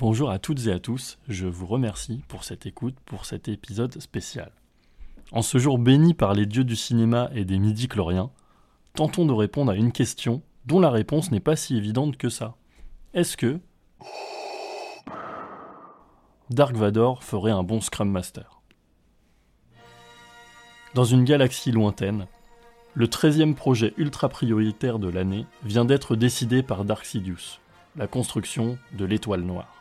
Bonjour à toutes et à tous, je vous remercie pour cette écoute, pour cet épisode spécial. En ce jour béni par les dieux du cinéma et des midi-chloriens, tentons de répondre à une question dont la réponse n'est pas si évidente que ça. Est-ce que Dark Vador ferait un bon Scrum Master? Dans une galaxie lointaine, le 13e projet ultra prioritaire de l'année vient d'être décidé par Dark Sidious, la construction de l'étoile noire.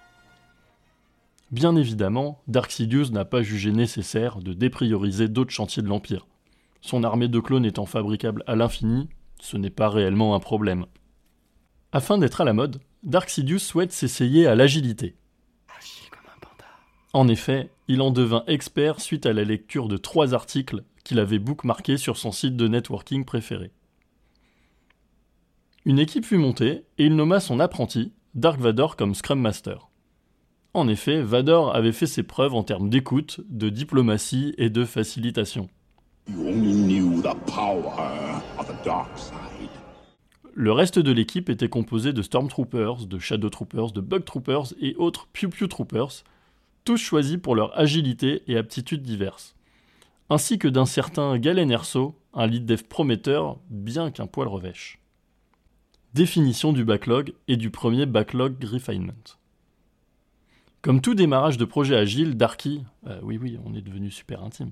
Bien évidemment, Dark Sidious n'a pas jugé nécessaire de déprioriser d'autres chantiers de l'Empire. Son armée de clones étant fabricable à l'infini, ce n'est pas réellement un problème. Afin d'être à la mode, Dark Sidious souhaite s'essayer à l'agilité. En effet, il en devint expert suite à la lecture de trois articles qu'il avait bookmarqués sur son site de networking préféré. Une équipe fut montée et il nomma son apprenti, Dark Vador, comme Scrum Master. En effet, Vador avait fait ses preuves en termes d'écoute, de diplomatie et de facilitation. Le reste de l'équipe était composé de Stormtroopers, de Shadow Troopers, de Bug Troopers et autres Pew Pew Troopers, tous choisis pour leur agilité et aptitudes diverses, ainsi que d'un certain Galen Erso, un lead dev prometteur, bien qu'un poil revêche. Définition du backlog et du premier backlog refinement. Comme tout démarrage de projet agile, Darky, euh, oui oui, on est devenu super intime,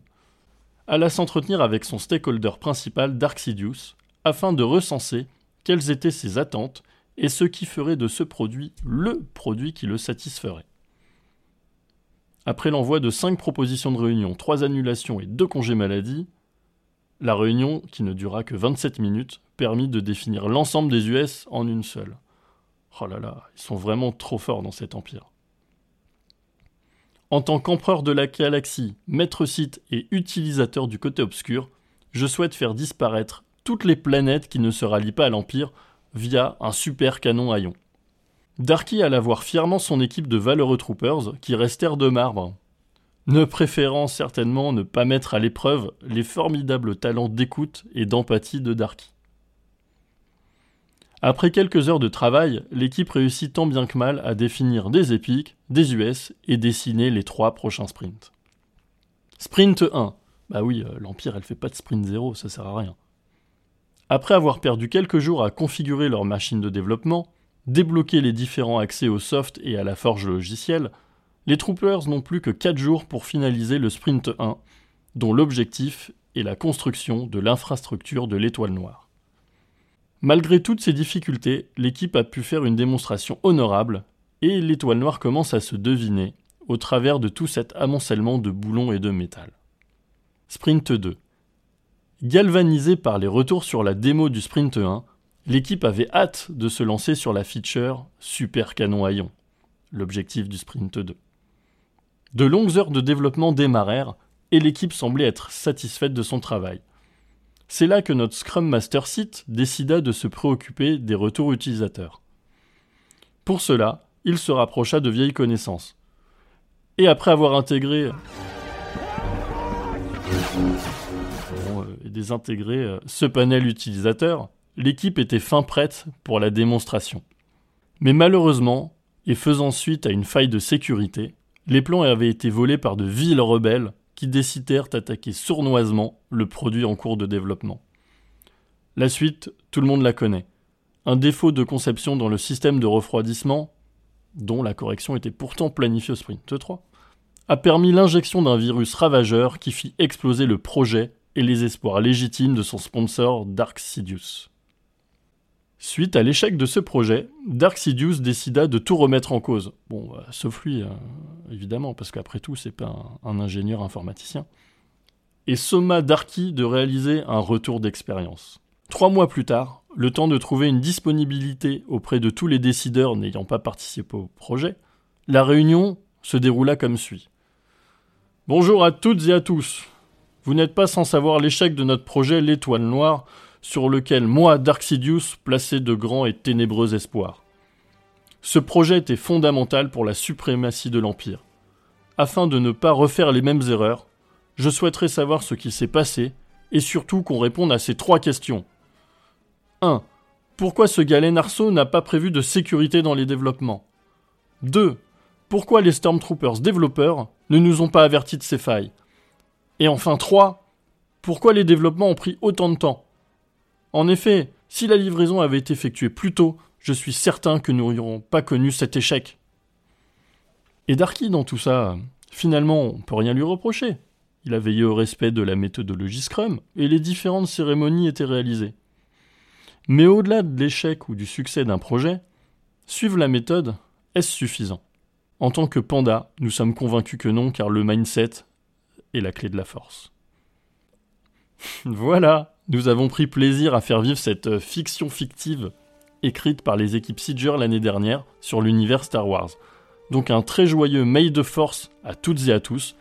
alla s'entretenir avec son stakeholder principal, Dark Sidious, afin de recenser quelles étaient ses attentes et ce qui ferait de ce produit le produit qui le satisferait. Après l'envoi de 5 propositions de réunion, 3 annulations et 2 congés maladie, la réunion, qui ne dura que 27 minutes, permit de définir l'ensemble des US en une seule. Oh là là, ils sont vraiment trop forts dans cet empire. En tant qu'empereur de la galaxie, maître site et utilisateur du côté obscur, je souhaite faire disparaître toutes les planètes qui ne se rallient pas à l'Empire via un super canon à. Darky alla voir fièrement son équipe de valeureux troopers qui restèrent de marbre, ne préférant certainement ne pas mettre à l'épreuve les formidables talents d'écoute et d'empathie de Darky. Après quelques heures de travail, l'équipe réussit tant bien que mal à définir des épiques, des US et dessiner les trois prochains sprints. Sprint 1. Bah oui, euh, l'Empire elle fait pas de sprint 0, ça sert à rien. Après avoir perdu quelques jours à configurer leur machine de développement, débloquer les différents accès au soft et à la forge logicielle, les troopers n'ont plus que 4 jours pour finaliser le sprint 1, dont l'objectif est la construction de l'infrastructure de l'étoile noire. Malgré toutes ces difficultés, l'équipe a pu faire une démonstration honorable, et l'étoile noire commence à se deviner au travers de tout cet amoncellement de boulons et de métal. Sprint 2. Galvanisé par les retours sur la démo du Sprint 1, l'équipe avait hâte de se lancer sur la feature Super Canon à l'objectif du Sprint 2. De longues heures de développement démarrèrent et l'équipe semblait être satisfaite de son travail. C'est là que notre Scrum Master Site décida de se préoccuper des retours utilisateurs. Pour cela, il se rapprocha de vieilles connaissances. Et après avoir intégré euh, et désintégré euh, ce panel utilisateur, l'équipe était fin prête pour la démonstration. Mais malheureusement, et faisant suite à une faille de sécurité, les plans avaient été volés par de vils rebelles qui décidèrent d'attaquer sournoisement le produit en cours de développement. La suite, tout le monde la connaît. Un défaut de conception dans le système de refroidissement, dont la correction était pourtant planifiée au sprint 3, a permis l'injection d'un virus ravageur qui fit exploser le projet et les espoirs légitimes de son sponsor Dark Sidious. Suite à l'échec de ce projet, Dark Sidious décida de tout remettre en cause. Bon, euh, sauf lui, euh, évidemment, parce qu'après tout, c'est pas un, ingénieur informaticien. Et somma Darky de réaliser un retour d'expérience. Trois mois plus tard, le temps de trouver une disponibilité auprès de tous les décideurs n'ayant pas participé au projet, la réunion se déroula comme suit. Bonjour à toutes et à tous. Vous n'êtes pas sans savoir l'échec de notre projet L'étoile noire, sur lequel moi, Dark Sidious, plaçais de grands et ténébreux espoirs. Ce projet était fondamental pour la suprématie de l'Empire. Afin de ne pas refaire les mêmes erreurs, je souhaiterais savoir ce qui s'est passé et surtout qu'on réponde à ces trois questions. 1. Pourquoi ce galet Narceau n'a pas prévu de sécurité dans les développements? 2. Pourquoi les Stormtroopers développeurs ne nous ont pas avertis de ces failles? Et enfin 3. Pourquoi les développements ont pris autant de temps? En effet, si la livraison avait été effectuée plus tôt, je suis certain que nous n'aurions pas connu cet échec. Et Darky dans tout ça, finalement, on peut rien lui reprocher. Il a veillé au respect de la méthodologie Scrum et les différentes cérémonies étaient réalisées. Mais au-delà de l'échec ou du succès d'un projet, suivre la méthode, est-ce suffisant? En tant que panda, nous sommes convaincus que non, car le mindset est la clé de la force. voilà, nous avons pris plaisir à faire vivre cette fiction fictive écrite par les équipes Siege l'année dernière sur l'univers Star Wars. Donc un très joyeux May de Force à toutes et à tous,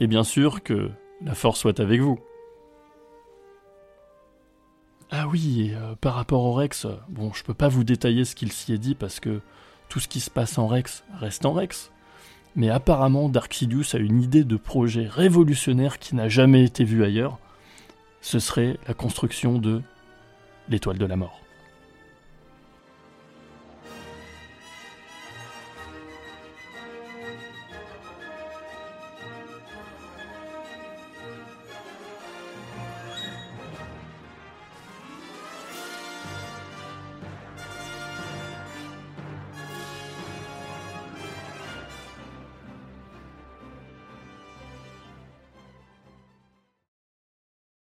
et bien sûr que la force soit avec vous. Ah oui, et euh, par rapport au Rex, euh, bon, je peux pas vous détailler ce qu'il s'y est dit parce que tout ce qui se passe en Rex reste en Rex. Mais apparemment, Dark Sidious a une idée de projet révolutionnaire qui n'a jamais été vue ailleurs. Ce serait la construction de l'étoile de la mort.